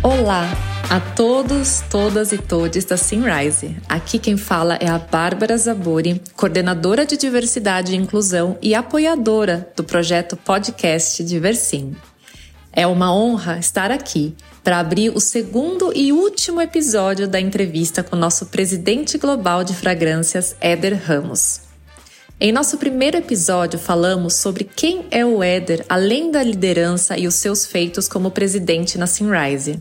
Olá a todos, todas e todes da Simrise. Aqui quem fala é a Bárbara Zabori, coordenadora de diversidade e inclusão e apoiadora do projeto podcast Diversim. É uma honra estar aqui para abrir o segundo e último episódio da entrevista com nosso presidente global de fragrâncias, Éder Ramos. Em nosso primeiro episódio, falamos sobre quem é o Éder, além da liderança e os seus feitos como presidente na Sunrise.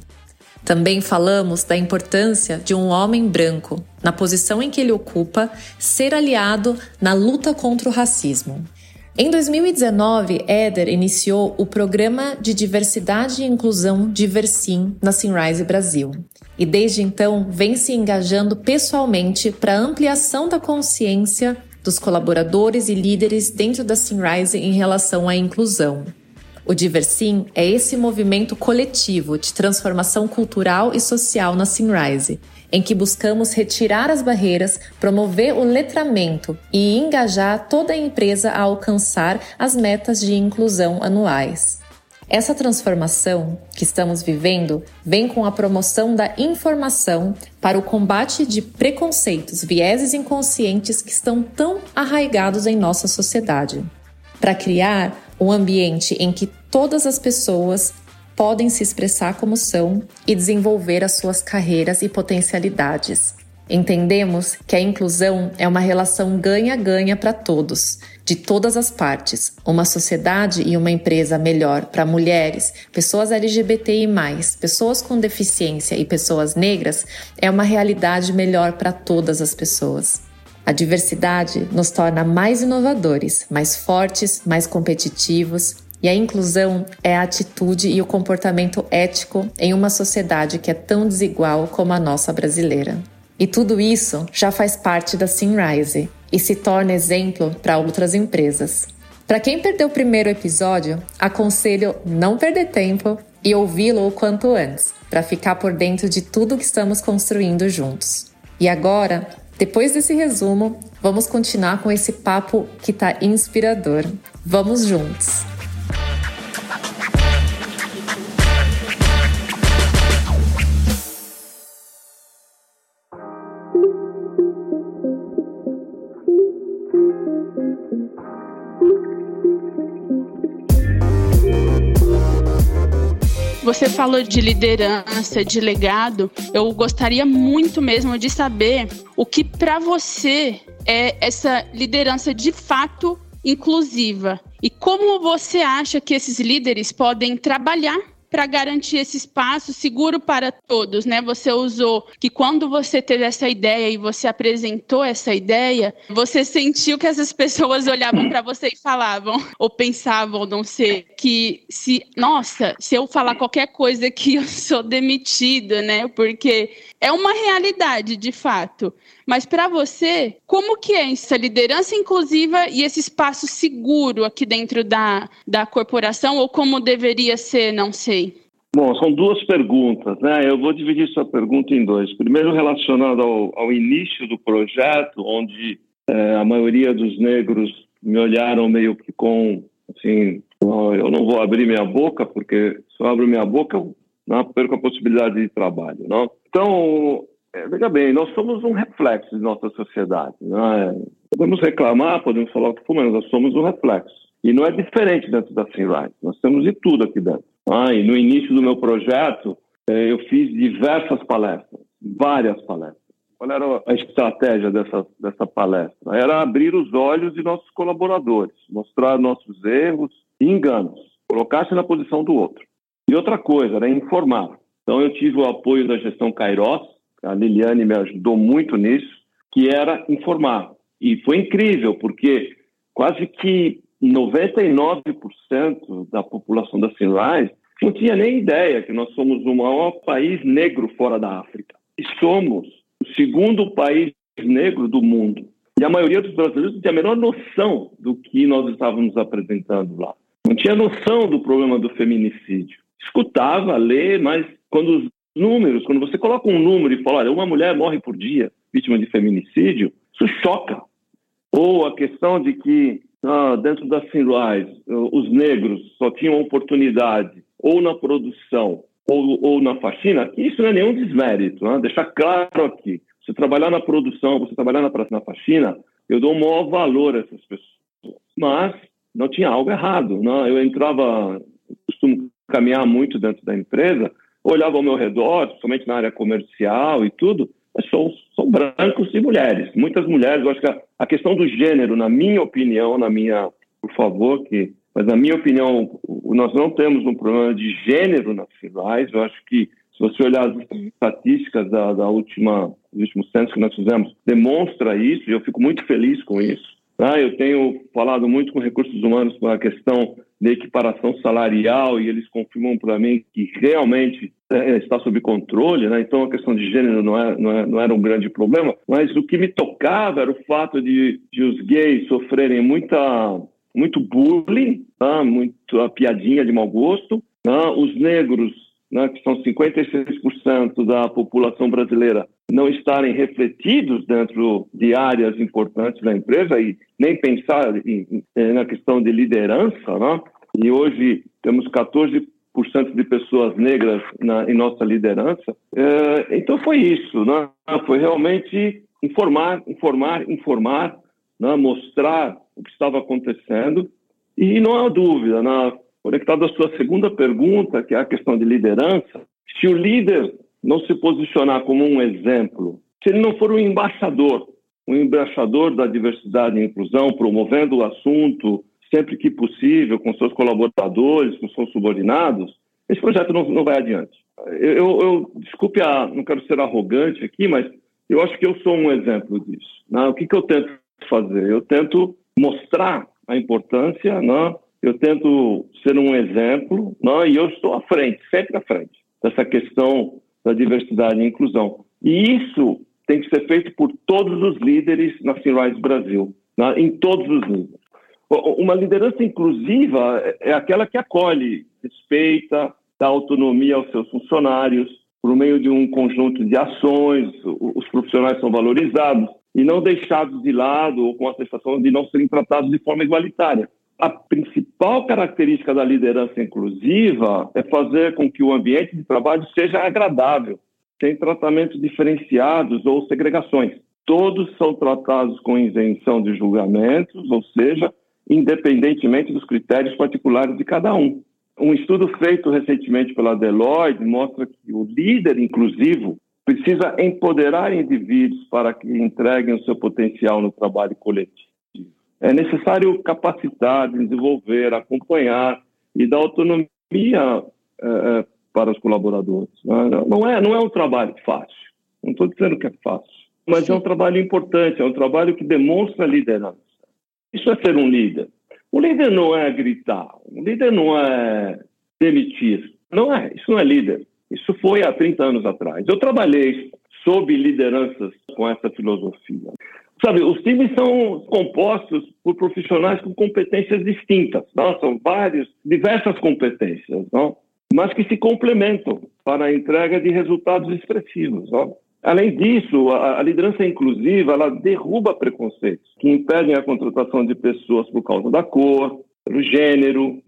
Também falamos da importância de um homem branco, na posição em que ele ocupa, ser aliado na luta contra o racismo. Em 2019, Éder iniciou o Programa de Diversidade e Inclusão Diversim na Sunrise Brasil. E desde então vem se engajando pessoalmente para a ampliação da consciência dos colaboradores e líderes dentro da Sunrise em relação à inclusão. O Diversim é esse movimento coletivo de transformação cultural e social na Sunrise, em que buscamos retirar as barreiras, promover o letramento e engajar toda a empresa a alcançar as metas de inclusão anuais. Essa transformação que estamos vivendo vem com a promoção da informação para o combate de preconceitos, vieses inconscientes que estão tão arraigados em nossa sociedade. Para criar um ambiente em que todas as pessoas podem se expressar como são e desenvolver as suas carreiras e potencialidades. Entendemos que a inclusão é uma relação ganha-ganha para todos, de todas as partes. Uma sociedade e uma empresa melhor para mulheres, pessoas LGBTI, pessoas com deficiência e pessoas negras é uma realidade melhor para todas as pessoas. A diversidade nos torna mais inovadores, mais fortes, mais competitivos e a inclusão é a atitude e o comportamento ético em uma sociedade que é tão desigual como a nossa brasileira. E tudo isso já faz parte da Sunrise e se torna exemplo para outras empresas. Para quem perdeu o primeiro episódio, aconselho não perder tempo e ouvi-lo o quanto antes, para ficar por dentro de tudo que estamos construindo juntos. E agora, depois desse resumo, vamos continuar com esse papo que está inspirador. Vamos juntos! Falou de liderança, de legado. Eu gostaria muito mesmo de saber o que para você é essa liderança de fato inclusiva e como você acha que esses líderes podem trabalhar para garantir esse espaço seguro para todos, né? Você usou que quando você teve essa ideia e você apresentou essa ideia, você sentiu que essas pessoas olhavam para você e falavam ou pensavam, não sei, que se, nossa, se eu falar qualquer coisa que eu sou demitido, né? Porque é uma realidade, de fato. Mas para você, como que é essa liderança inclusiva e esse espaço seguro aqui dentro da, da corporação, ou como deveria ser, não sei? Bom, são duas perguntas, né? Eu vou dividir sua pergunta em dois. Primeiro, relacionado ao, ao início do projeto, onde é, a maioria dos negros me olharam meio que com, assim, eu não vou abrir minha boca, porque se eu abro minha boca, eu não perco a possibilidade de trabalho, não? Então, é, veja bem, nós somos um reflexo de nossa sociedade. Né? Podemos reclamar, podemos falar o que for, mas nós somos um reflexo. E não é diferente dentro da Sunrise. Nós temos de tudo aqui dentro. Ah, e no início do meu projeto, é, eu fiz diversas palestras, várias palestras. Qual era a estratégia dessa, dessa palestra? Era abrir os olhos de nossos colaboradores, mostrar nossos erros e enganos, colocar-se na posição do outro. E outra coisa, era informar. Então, eu tive o apoio da gestão Kairos, a Liliane me ajudou muito nisso, que era informar. E foi incrível, porque quase que 99% da população da Sunrise não tinha nem ideia que nós somos o maior país negro fora da África. E somos o segundo país negro do mundo. E a maioria dos brasileiros não tinha a menor noção do que nós estávamos apresentando lá. Não tinha noção do problema do feminicídio. Escutava, lê, mas quando os números, quando você coloca um número e fala, olha, uma mulher morre por dia vítima de feminicídio, isso choca. Ou a questão de que ah, dentro da Sunrise os negros só tinham oportunidade ou na produção ou, ou na faxina, isso não é nenhum desmérito, né? deixar claro aqui. Você trabalhar na produção, você trabalhar na, na faxina, eu dou um maior valor a essas pessoas. Mas não tinha algo errado. Né? Eu entrava, costumo caminhar muito dentro da empresa, olhava ao meu redor, principalmente na área comercial e tudo, são, são brancos e mulheres. Muitas mulheres, eu acho que a, a questão do gênero, na minha opinião, na minha, por favor, que mas, na minha opinião, nós não temos um problema de gênero na FIRAIS. Eu acho que, se você olhar as estatísticas da, da última, dos últimos censos que nós fizemos, demonstra isso, e eu fico muito feliz com isso. Ah, eu tenho falado muito com recursos humanos com a questão de equiparação salarial e eles confirmam para mim que realmente é, está sob controle, né? então a questão de gênero não, é, não, é, não, era um grande problema, mas o que me tocava era o fato de, de os gays sofrerem muita muito bullying, tá? muito a piadinha de mau gosto. Tá? Os negros, né, que são 56% da população brasileira, não estarem refletidos dentro de áreas importantes da empresa e nem pensar em, em, na questão de liderança. Né? E hoje temos 14% de pessoas negras na, em nossa liderança. É, então foi isso, né? foi realmente informar, informar, informar, né? mostrar o que estava acontecendo. E não há dúvida, na, conectado à sua segunda pergunta, que é a questão de liderança, se o líder não se posicionar como um exemplo, se ele não for um embaixador, um embaixador da diversidade e inclusão, promovendo o assunto sempre que possível com seus colaboradores, com seus subordinados, esse projeto não, não vai adiante. Eu, eu, eu, desculpe, a, não quero ser arrogante aqui, mas eu acho que eu sou um exemplo disso. Né? O que, que eu tento fazer? Eu tento mostrar a importância, né? eu tento ser um exemplo né? e eu estou à frente, sempre à frente, dessa questão da diversidade e inclusão. E isso tem que ser feito por todos os líderes na Finrise Brasil, né? em todos os níveis. Uma liderança inclusiva é aquela que acolhe, respeita, dá autonomia aos seus funcionários, por meio de um conjunto de ações, os profissionais são valorizados, e não deixados de lado ou com a sensação de não serem tratados de forma igualitária. A principal característica da liderança inclusiva é fazer com que o ambiente de trabalho seja agradável, sem tratamentos diferenciados ou segregações. Todos são tratados com isenção de julgamentos, ou seja, independentemente dos critérios particulares de cada um. Um estudo feito recentemente pela Deloitte mostra que o líder inclusivo precisa empoderar indivíduos para que entreguem o seu potencial no trabalho coletivo. É necessário capacitar, desenvolver, acompanhar e dar autonomia é, para os colaboradores. Não é, não é um trabalho fácil, não estou dizendo que é fácil, mas Sim. é um trabalho importante, é um trabalho que demonstra liderança. Isso é ser um líder. O líder não é gritar, o líder não é demitir, não é, isso não é líder. Isso foi há 30 anos atrás. Eu trabalhei sob lideranças com essa filosofia. Sabe, os times são compostos por profissionais com competências distintas. Não? São vários, diversas competências, não? mas que se complementam para a entrega de resultados expressivos. Não? Além disso, a, a, liderança inclusiva ela derruba preconceitos que impedem a contratação de pessoas por causa da cor, pelo gênero.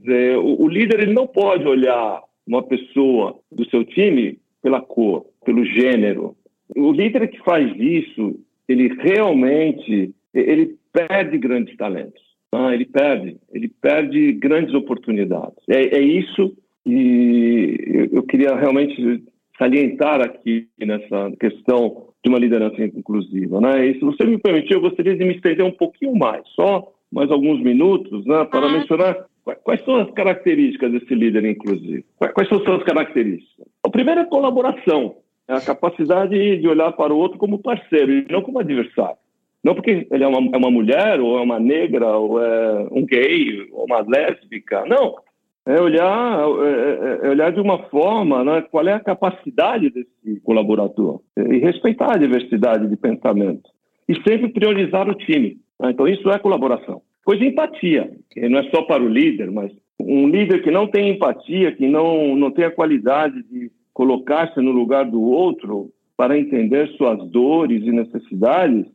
O, o líder ele não pode olhar uma pessoa do seu time pela cor, pelo gênero. O líder que faz isso, ele realmente ele perde grandes talentos. Ah, ele perde, ele perde grandes oportunidades. É, é isso e eu queria realmente salientar aqui nessa questão de uma liderança inclusiva. Né? E se você me permitir, eu gostaria de me estender um pouquinho mais, só mais alguns minutos, né, para ah. mencionar Quais são as características desse líder inclusivo? Quais são suas características? O primeiro é a colaboração, é a capacidade de olhar para o outro como parceiro e não como adversário. Não porque ele é uma, é uma mulher, ou é uma negra, ou é um gay, ou uma lésbica. Não. É olhar, é, é, é olhar de uma forma, né, qual é a capacidade desse colaborador. E respeitar a diversidade de pensamento. E sempre priorizar o time. Né? Então, isso é colaboração. Pois empatia, que não é só para o líder, mas um líder que não tem empatia, que não, não tem a qualidade de colocar-se no lugar do outro para entender suas dores e necessidades,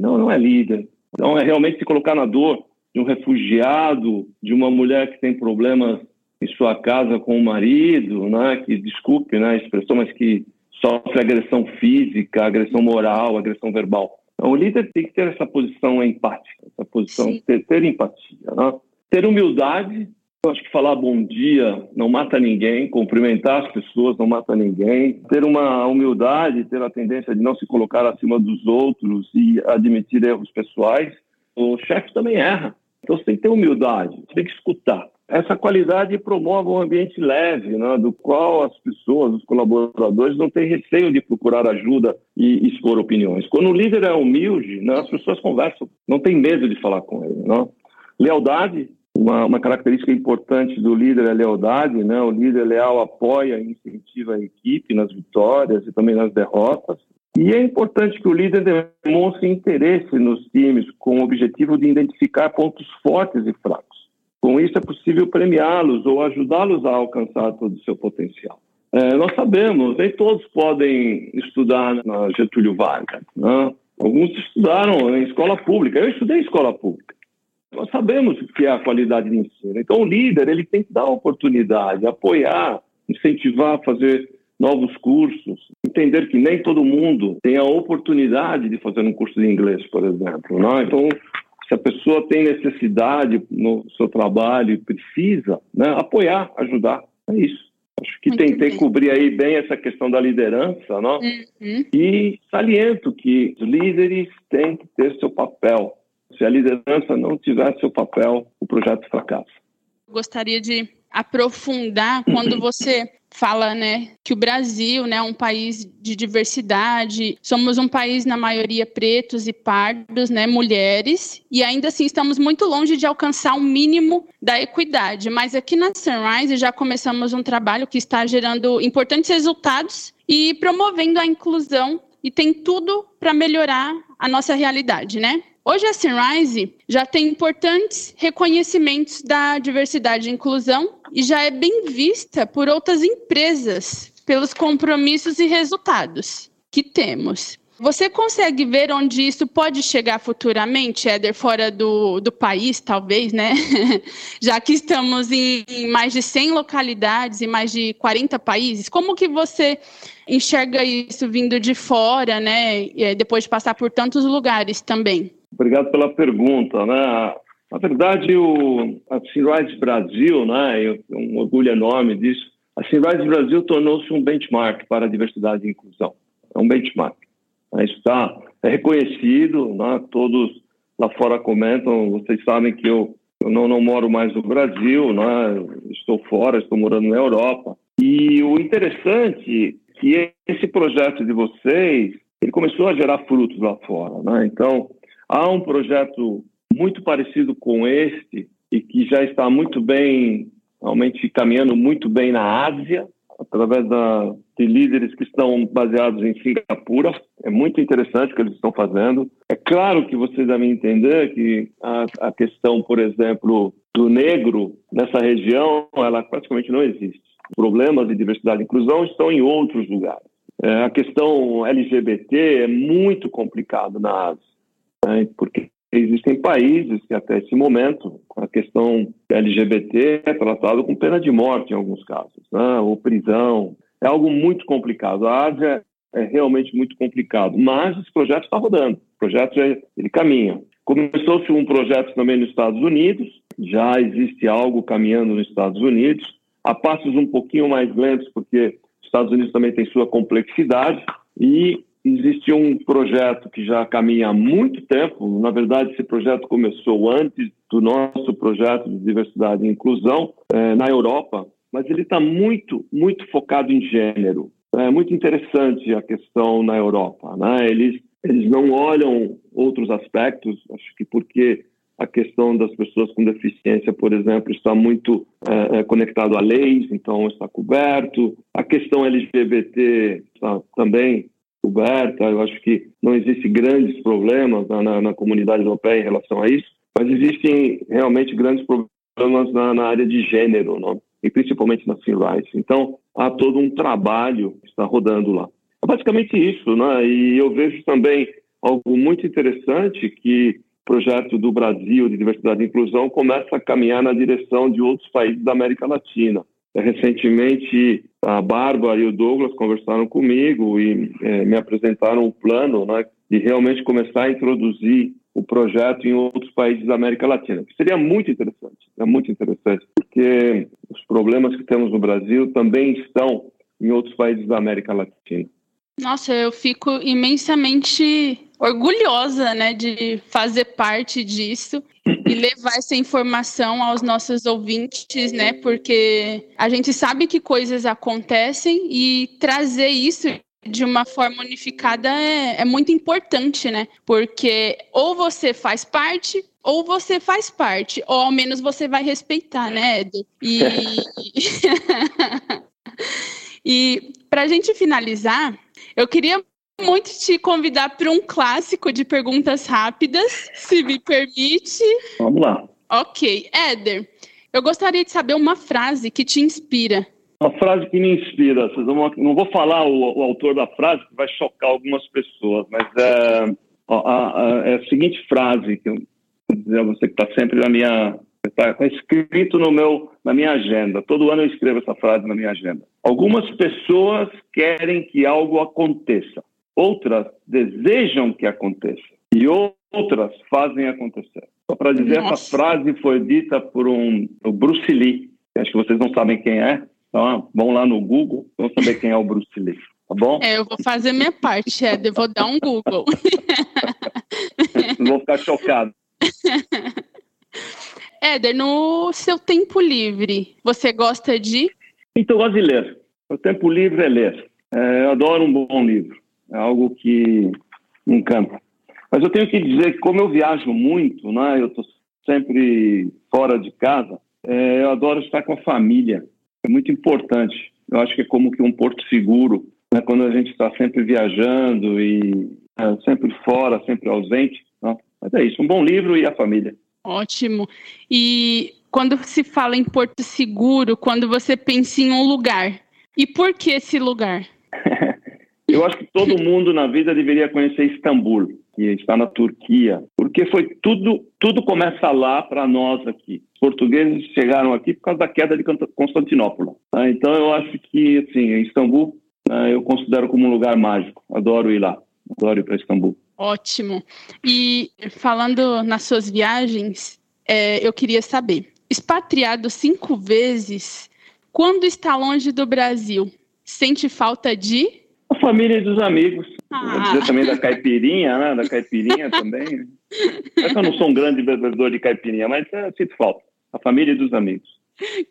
não, não é líder. Então, é realmente se colocar na dor de um refugiado, de uma mulher que tem problemas em sua casa com o marido, né, que, desculpe né, a expressão, mas que sofre agressão física, agressão moral, agressão verbal. Então, o líder tem que ter essa posição empática, essa posição, de ter, ter, empatia, né? ter humildade. Eu acho que falar bom dia não mata ninguém, cumprimentar as pessoas não mata ninguém, ter uma humildade, ter a tendência de não se colocar acima dos outros e admitir erros pessoais. O chefe também erra, então você tem que ter humildade, você tem que escutar. Essa qualidade promove um ambiente leve, né, do qual as pessoas, os colaboradores, não têm receio de procurar ajuda e expor opiniões. Quando o líder é humilde, né, as pessoas conversam, não tem medo de falar com ele. Né? Lealdade, uma, uma, característica importante do líder é a lealdade. Né? O líder leal apoia e incentiva a equipe nas vitórias e também nas derrotas. E é importante que o líder demonstre interesse nos times com o objetivo de identificar pontos fortes e fracos. Com isso, é possível premiá-los ou ajudá-los a alcançar todo o seu potencial. É, nós sabemos, nem todos podem estudar na Getúlio Vargas. Né? Alguns estudaram em escola pública. Eu estudei em escola pública. Nós sabemos o que é a qualidade de ensino. Então, o líder ele tem que dar oportunidade, apoiar, incentivar a fazer novos cursos, entender que nem todo mundo tem a oportunidade de fazer um curso de inglês, por exemplo. Né? Então, se a pessoa tem necessidade no seu trabalho e precisa, né, apoiar, ajudar. É isso. Acho que Muito tentei bem. cobrir aí bem essa questão da liderança, não? Uhum. E saliento que os líderes têm que ter seu papel. Se a liderança não tiver seu papel, o projeto fracassa. Gostaria de aprofundar quando você fala, né, que o Brasil, né, é um país de diversidade, somos um país na maioria pretos e pardos, né, mulheres, e ainda assim estamos muito longe de alcançar o um mínimo da equidade. Mas aqui na Sunrise já começamos um trabalho que está gerando importantes resultados e promovendo a inclusão e tem tudo para melhorar a nossa realidade, né? Hoje a Sunrise já tem importantes reconhecimentos da diversidade e inclusão e já é bem vista por outras empresas pelos compromissos e resultados que temos. Você consegue ver onde isso pode chegar futuramente, Éder, fora do, do país, talvez, né? Já que estamos em, mais de 100 localidades e mais de 40 países, como que você enxerga isso vindo de fora, né? Depois de passar por tantos lugares também? Obrigado pela pergunta, né? Na verdade, o, a Sunrise Brasil, né, é um orgulho enorme disso, a Sunrise Brasil tornou-se um benchmark para a diversidade e inclusão. É um benchmark. Né? Isso está é reconhecido, né? todos lá fora comentam, vocês sabem que eu, eu não, não moro mais no Brasil, né? estou fora, estou morando na Europa. E o interessante é que esse projeto de vocês, ele começou a gerar frutos lá fora. Né? Então, Há um projeto muito parecido com este e que já está muito bem, realmente caminhando muito bem na Ásia, através da, de líderes que estão baseados em Singapura. É muito interessante o que eles estão fazendo. É claro que vocês devem entender que a, a questão, por exemplo, do negro nessa região, ela praticamente não existe. Problemas de diversidade e inclusão estão em outros lugares. É, a questão LGBT é muito complicada na Ásia porque existem países que até esse momento a questão LGBT é tratada com pena de morte em alguns casos, né? ou prisão. É algo muito complicado. A Ásia é realmente muito complicado, mas esse projeto está rodando. O projeto já, ele caminha. Começou-se um projeto também nos Estados Unidos, já existe algo caminhando nos Estados Unidos, a passos um pouquinho mais lentos, porque os Estados Unidos também tem sua complexidade, e existe um projeto que já caminha há muito tempo. Na verdade, esse projeto começou antes do nosso projeto de diversidade e inclusão é, na Europa, mas ele está muito, muito focado em gênero. É muito interessante a questão na Europa. Né? Eles, eles não olham outros aspectos, acho que porque a questão das pessoas com deficiência, por exemplo, está muito é, é conectado a leis, então está coberto. A questão LGBT está também coberta. Eu acho que não existem grandes problemas na, na, na, comunidade europeia em relação a isso, mas existem realmente grandes problemas na, na área de gênero, não? e principalmente na Civil Rights. Então, há todo um trabalho que está rodando lá. É basicamente isso, né? e eu vejo também algo muito interessante que projeto do Brasil de diversidade e inclusão começa a caminhar na direção de outros países da América Latina. Recentemente, a Bárbara e o Douglas conversaram comigo e é, me apresentaram um plano né, de realmente começar a introduzir o projeto em outros países da América Latina, que seria muito interessante, é muito interessante, porque os problemas que temos no Brasil também estão em outros países da América Latina. Nossa, eu fico imensamente orgulhosa, né, de fazer parte disso e levar essa informação aos nossos ouvintes, né, porque a gente sabe que coisas acontecem e trazer isso de uma forma unificada é, é muito importante, né, porque ou você faz parte ou você faz parte, ou ao menos você vai respeitar, né, Ed? E, e para a gente finalizar, eu queria muito te convidar para um clássico de perguntas rápidas, se me permite. Vamos lá. Ok. Éder, eu gostaria de saber uma frase que te inspira. Uma frase que me inspira. Não vou falar o, o autor da frase, que vai chocar algumas pessoas, mas é, a, a, é a seguinte frase que eu vou dizer a você que está sempre na minha Está tá escrito no meu, na minha agenda. Todo ano eu escrevo essa frase na minha agenda. Algumas pessoas querem que algo aconteça, outras desejam que aconteça e outras fazem acontecer. Só para dizer, Nossa. essa frase foi dita por um o Bruce Lee. Acho que vocês não sabem quem é. Então, vão lá no Google, vão saber quem é o Bruce Lee. Tá bom? É, eu vou fazer minha parte. Eu vou dar um Google. não vou ficar chocado. Éder, no seu tempo livre, você gosta de? Então, eu gosto de ler. O tempo livre é ler. É, eu adoro um bom livro. É algo que me encanta. Mas eu tenho que dizer que, como eu viajo muito, né, eu estou sempre fora de casa, é, eu adoro estar com a família. É muito importante. Eu acho que é como que um porto seguro, né, quando a gente está sempre viajando e é, sempre fora, sempre ausente. Né? Mas é isso, um bom livro e a família. Ótimo. E quando se fala em Porto Seguro, quando você pensa em um lugar, e por que esse lugar? Eu acho que todo mundo na vida deveria conhecer Istambul, que está na Turquia, porque foi tudo, tudo começa lá para nós aqui. Os portugueses chegaram aqui por causa da queda de Constantinopla. Tá? Então eu acho que, assim, Istambul né, eu considero como um lugar mágico. Adoro ir lá, adoro ir para Istambul. Ótimo. E falando nas suas viagens, é, eu queria saber: expatriado cinco vezes, quando está longe do Brasil, sente falta de? A família e dos amigos. Ah. dizer também da caipirinha, né? Da caipirinha também. É que eu não sou um grande bebedor de caipirinha, mas é, sinto falta. A família e dos amigos.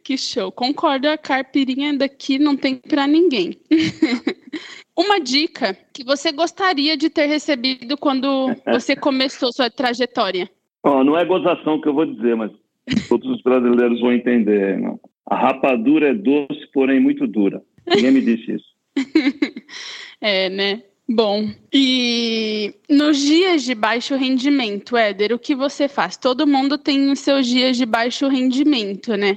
Que show. Concordo, a caipirinha daqui não tem para ninguém. Uma dica que você gostaria de ter recebido quando você começou sua trajetória? Não é gozação que eu vou dizer, mas todos os brasileiros vão entender. Não. A rapadura é doce, porém muito dura. Ninguém me disse isso. é, né? Bom, e nos dias de baixo rendimento, Éder, o que você faz? Todo mundo tem os seus dias de baixo rendimento, né?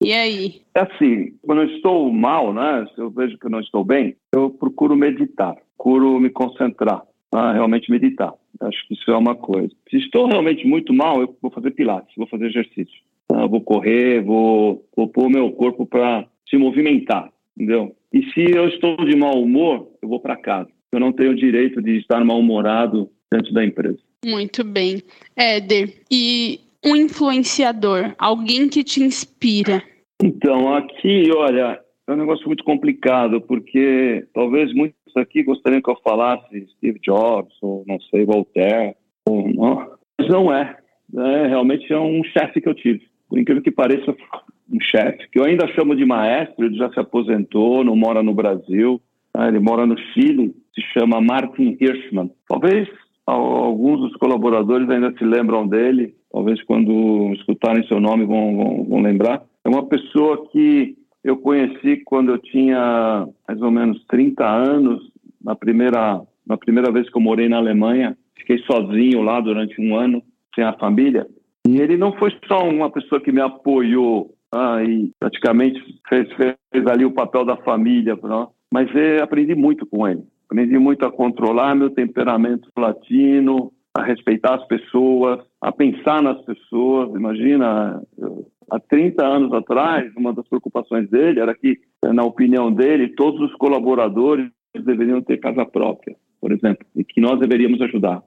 E aí? É assim, quando eu estou mal, né? Se eu vejo que eu não estou bem, eu procuro meditar, procuro me concentrar, né, realmente meditar. Acho que isso é uma coisa. Se estou realmente muito mal, eu vou fazer pilates, vou fazer exercício. Tá? Vou correr, vou, vou pôr o meu corpo para se movimentar, entendeu? E se eu estou de mau humor, eu vou para casa. Eu não tenho o direito de estar mal-humorado dentro da empresa. Muito bem. Éder, e um influenciador, alguém que te inspira? Então, aqui, olha, é um negócio muito complicado, porque talvez aqui gostariam que eu falasse Steve Jobs, ou não sei, Voltaire, ou não, mas não é. é realmente é um chefe que eu tive. Por incrível que pareça, um chefe, que eu ainda chamo de maestro, ele já se aposentou, não mora no Brasil, né? ele mora no Chile, se chama Martin Hirschman. Talvez alguns dos colaboradores ainda se lembram dele, talvez quando escutarem seu nome vão, vão, vão lembrar. É uma pessoa que eu conheci quando eu tinha mais ou menos 30 anos, na primeira, na primeira vez que eu morei na Alemanha. Fiquei sozinho lá durante um ano, sem a família. E ele não foi só uma pessoa que me apoiou ah, e praticamente fez, fez ali o papel da família, não? mas eu aprendi muito com ele. Aprendi muito a controlar meu temperamento latino, a respeitar as pessoas, a pensar nas pessoas. Imagina, há 30 anos atrás, uma das preocupações dele era que, na opinião dele, todos os colaboradores deveriam ter casa própria, por exemplo, e que nós deveríamos ajudar.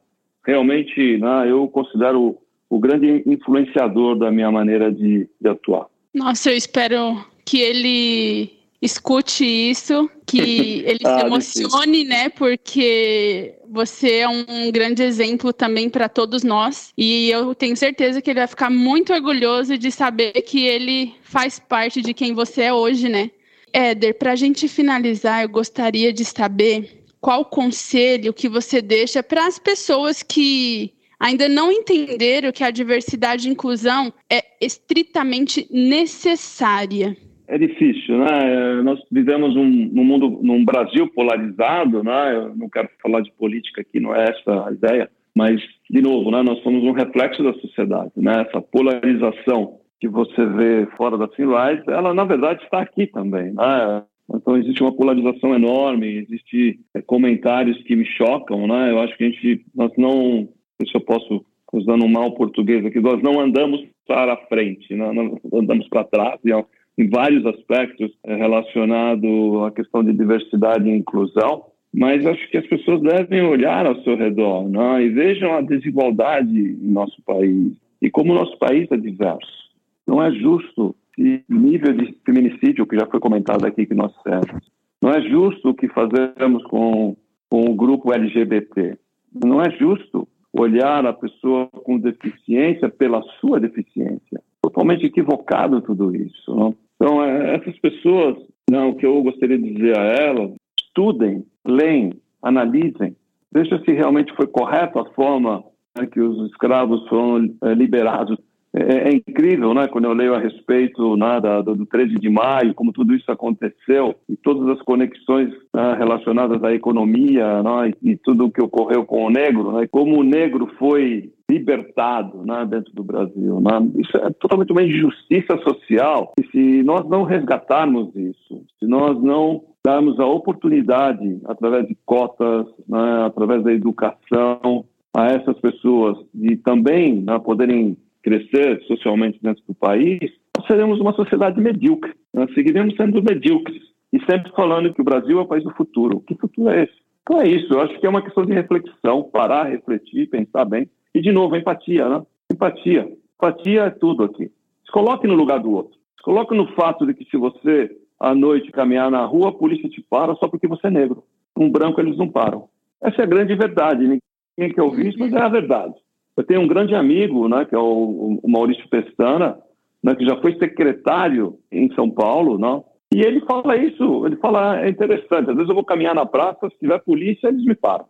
Realmente, né, eu considero o grande influenciador da minha maneira de, de atuar. Nossa, eu espero que ele escute isso, que ele ah, se emocione, né? Porque você é um grande exemplo também para todos nós. E eu tenho certeza que ele vai ficar muito orgulhoso de saber que ele faz parte de quem você é hoje, né? Éder, para a gente finalizar, eu gostaria de saber qual conselho que você deixa para as pessoas que ainda não entenderam que a diversidade e inclusão é estritamente necessária é difícil, né? Nós vivemos um, num mundo, num Brasil polarizado, né? Eu não quero falar de política aqui, não é essa a ideia, mas de novo, né? Nós somos um reflexo da sociedade, né? Essa polarização que você vê fora da Sunrise, ela na verdade está aqui também, né? Então existe uma polarização enorme, existe é, comentários que me chocam, né? Eu acho que a gente, nós não, se eu posso usando um mal português aqui, nós não andamos para frente, né? nós andamos para trás. E, em vários aspectos é, relacionado à questão de diversidade e inclusão, mas acho que as pessoas devem olhar ao seu redor né, e vejam a desigualdade em nosso país e como o nosso país é diverso. Não é justo o nível de feminicídio que já foi comentado aqui que nós temos. Não é justo o que fazemos com, com o grupo LGBT. Não é justo olhar a pessoa com deficiência pela sua deficiência totalmente equivocado tudo isso. Não? Então, é, essas pessoas, não, o que eu gostaria de dizer a elas, estudem, leem, analisem, vejam se realmente foi correta a forma né, que os escravos foram é, liberados é, é, incrível, né, quando eu leio a respeito né, da, do 13 de maio, como tudo isso aconteceu e todas as conexões né, relacionadas à economia né, e, e, tudo o que ocorreu com o negro, né, como o negro foi libertado né, dentro do Brasil. Né? Isso é totalmente uma injustiça social e se nós não resgatarmos isso, se nós não darmos a oportunidade, através de cotas, né, através da educação, a essas pessoas de também né, poderem crescer socialmente dentro do país, nós seremos uma sociedade medíocre. Nós seguiremos sendo medíocres e sempre falando que o Brasil é o país do futuro. Que futuro é esse? Então é isso, eu acho que é uma questão de reflexão, parar, refletir, pensar bem. E, de novo, empatia, né? Empatia. Empatia é tudo aqui. Se coloque no lugar do outro. Se coloque no fato de que se você, à noite, caminhar na rua, a polícia te para só porque você é negro. Um branco, eles não param. Essa é a grande verdade. Ninguém quer ouvir isso, mas é a verdade. Eu tenho um grande amigo, né, que é o, o Maurício Pestana, né, que já foi secretário em São Paulo, né, e ele fala isso, ele fala, é interessante, às vezes eu vou caminhar na praça, se tiver polícia, eles me param.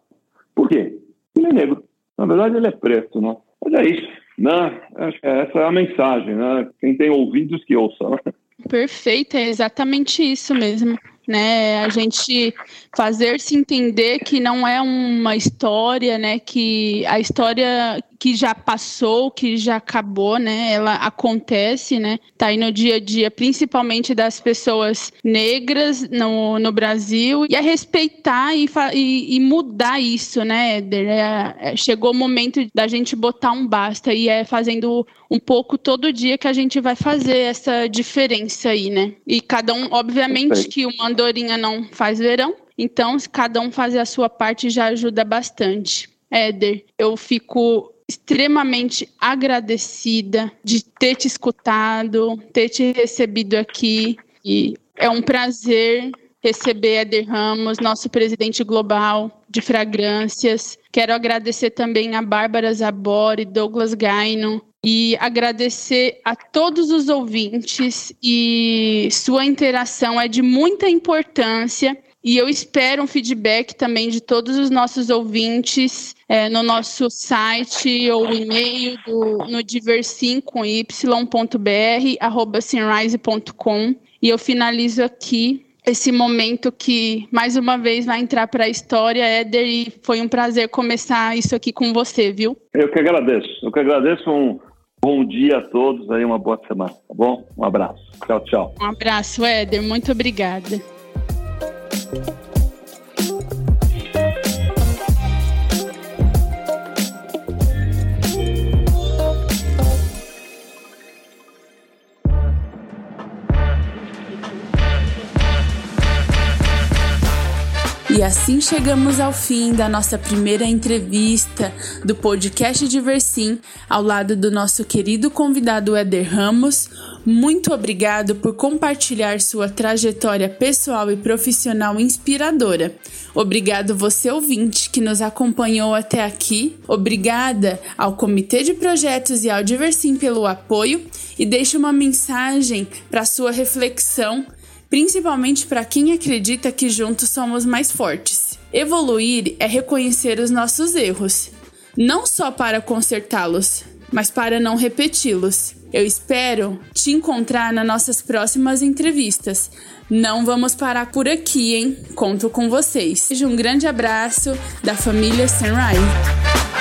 Por quê? Ele é negro. Na verdade, ele é preto, né? Mas é isso, né? Essa é a mensagem, né? Quem tem ouvidos que ouça. Né? Perfeito, é exatamente isso mesmo né? A gente fazer se entender que não é uma história, né? Que a história que já passou, que já acabou, né? Ela acontece, né? Tá aí no dia a dia, principalmente das pessoas negras no, no Brasil, e a respeitar e, e, e mudar isso, né, Éder? É, é, chegou o momento da gente botar um basta, e é fazendo um pouco todo dia que a gente vai fazer essa diferença aí, né? E cada um, obviamente, que uma andorinha não faz verão, então, se cada um fazer a sua parte já ajuda bastante. Éder, eu fico extremamente agradecida de ter te escutado, ter te recebido aqui. E é um prazer receber Eder Ramos, nosso presidente global de fragrâncias. Quero agradecer também a Bárbara Zabori, Douglas Gaino, e agradecer a todos os ouvintes e sua interação é de muita importância e eu espero um feedback também de todos os nossos ouvintes é, no nosso site ou e-mail do, no diversim com y.br, arroba sunrise.com. E eu finalizo aqui esse momento que, mais uma vez, vai entrar para a história, Éder, e foi um prazer começar isso aqui com você, viu? Eu que agradeço. Eu que agradeço. Um bom dia a todos, aí uma boa semana, tá bom? Um abraço. Tchau, tchau. Um abraço, Éder. Muito obrigada. Música E assim chegamos ao fim da nossa primeira entrevista do podcast Diversim, ao lado do nosso querido convidado Éder Ramos. Muito obrigado por compartilhar sua trajetória pessoal e profissional inspiradora. Obrigado você ouvinte que nos acompanhou até aqui. Obrigada ao Comitê de Projetos e ao Diversim pelo apoio e deixo uma mensagem para sua reflexão principalmente para quem acredita que juntos somos mais fortes. Evoluir é reconhecer os nossos erros, não só para consertá-los, mas para não repeti-los. Eu espero te encontrar nas nossas próximas entrevistas. Não vamos parar por aqui, hein? Conto com vocês. Um grande abraço da família Sunrise.